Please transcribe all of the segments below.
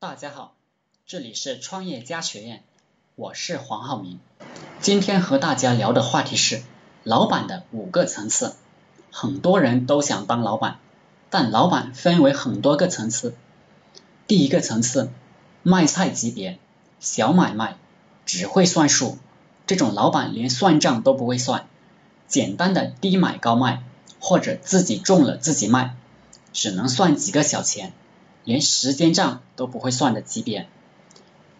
大家好，这里是创业家学院，我是黄浩明。今天和大家聊的话题是老板的五个层次。很多人都想当老板，但老板分为很多个层次。第一个层次，卖菜级别，小买卖，只会算数，这种老板连算账都不会算，简单的低买高卖，或者自己种了自己卖，只能算几个小钱。连时间账都不会算的级别。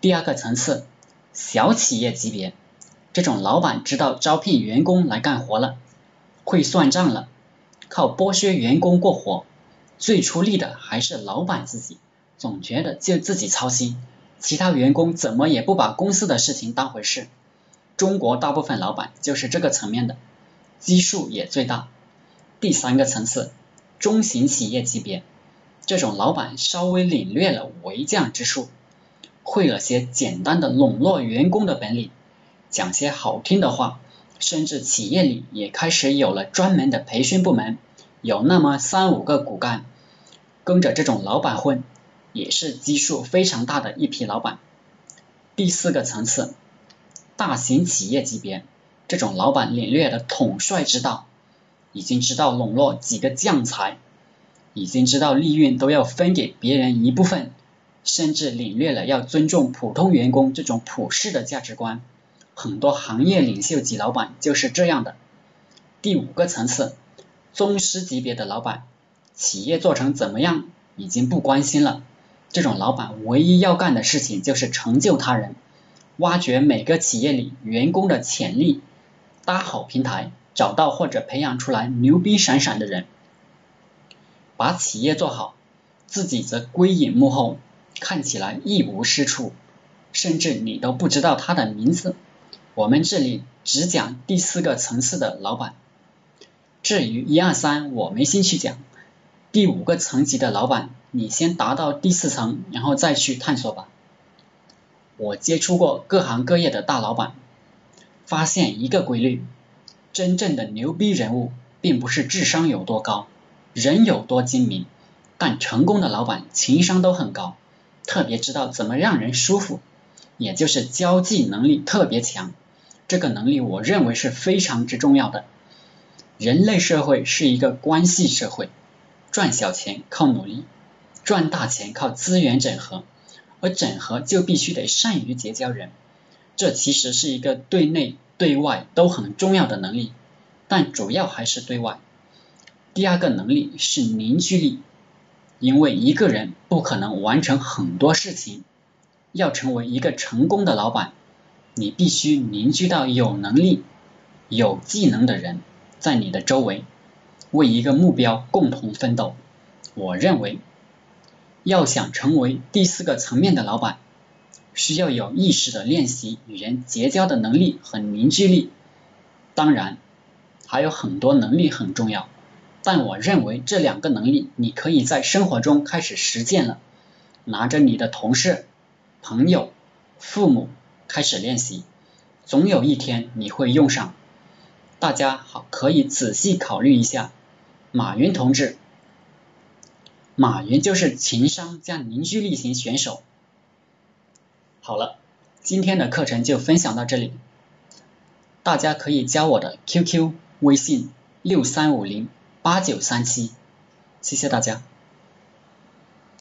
第二个层次，小企业级别，这种老板知道招聘员工来干活了，会算账了，靠剥削员工过活，最出力的还是老板自己，总觉得就自己操心，其他员工怎么也不把公司的事情当回事。中国大部分老板就是这个层面的，基数也最大。第三个层次，中型企业级别。这种老板稍微领略了为将之术，会了些简单的笼络员工的本领，讲些好听的话，甚至企业里也开始有了专门的培训部门，有那么三五个骨干跟着这种老板混，也是基数非常大的一批老板。第四个层次，大型企业级别，这种老板领略了统帅之道，已经知道笼络几个将才。已经知道利润都要分给别人一部分，甚至领略了要尊重普通员工这种普世的价值观。很多行业领袖级老板就是这样的。第五个层次，宗师级别的老板，企业做成怎么样已经不关心了。这种老板唯一要干的事情就是成就他人，挖掘每个企业里员工的潜力，搭好平台，找到或者培养出来牛逼闪闪的人。把企业做好，自己则归隐幕后，看起来一无是处，甚至你都不知道他的名字。我们这里只讲第四个层次的老板，至于一二三，我没兴趣讲。第五个层级的老板，你先达到第四层，然后再去探索吧。我接触过各行各业的大老板，发现一个规律：真正的牛逼人物，并不是智商有多高。人有多精明，但成功的老板情商都很高，特别知道怎么让人舒服，也就是交际能力特别强。这个能力我认为是非常之重要的。人类社会是一个关系社会，赚小钱靠努力，赚大钱靠资源整合，而整合就必须得善于结交人。这其实是一个对内对外都很重要的能力，但主要还是对外。第二个能力是凝聚力，因为一个人不可能完成很多事情，要成为一个成功的老板，你必须凝聚到有能力、有技能的人在你的周围，为一个目标共同奋斗。我认为，要想成为第四个层面的老板，需要有意识的练习与人结交的能力和凝聚力，当然，还有很多能力很重要。但我认为这两个能力，你可以在生活中开始实践了。拿着你的同事、朋友、父母开始练习，总有一天你会用上。大家好，可以仔细考虑一下。马云同志，马云就是情商加凝聚力型选手。好了，今天的课程就分享到这里，大家可以加我的 QQ 微信六三五零。八九三七，谢谢大家。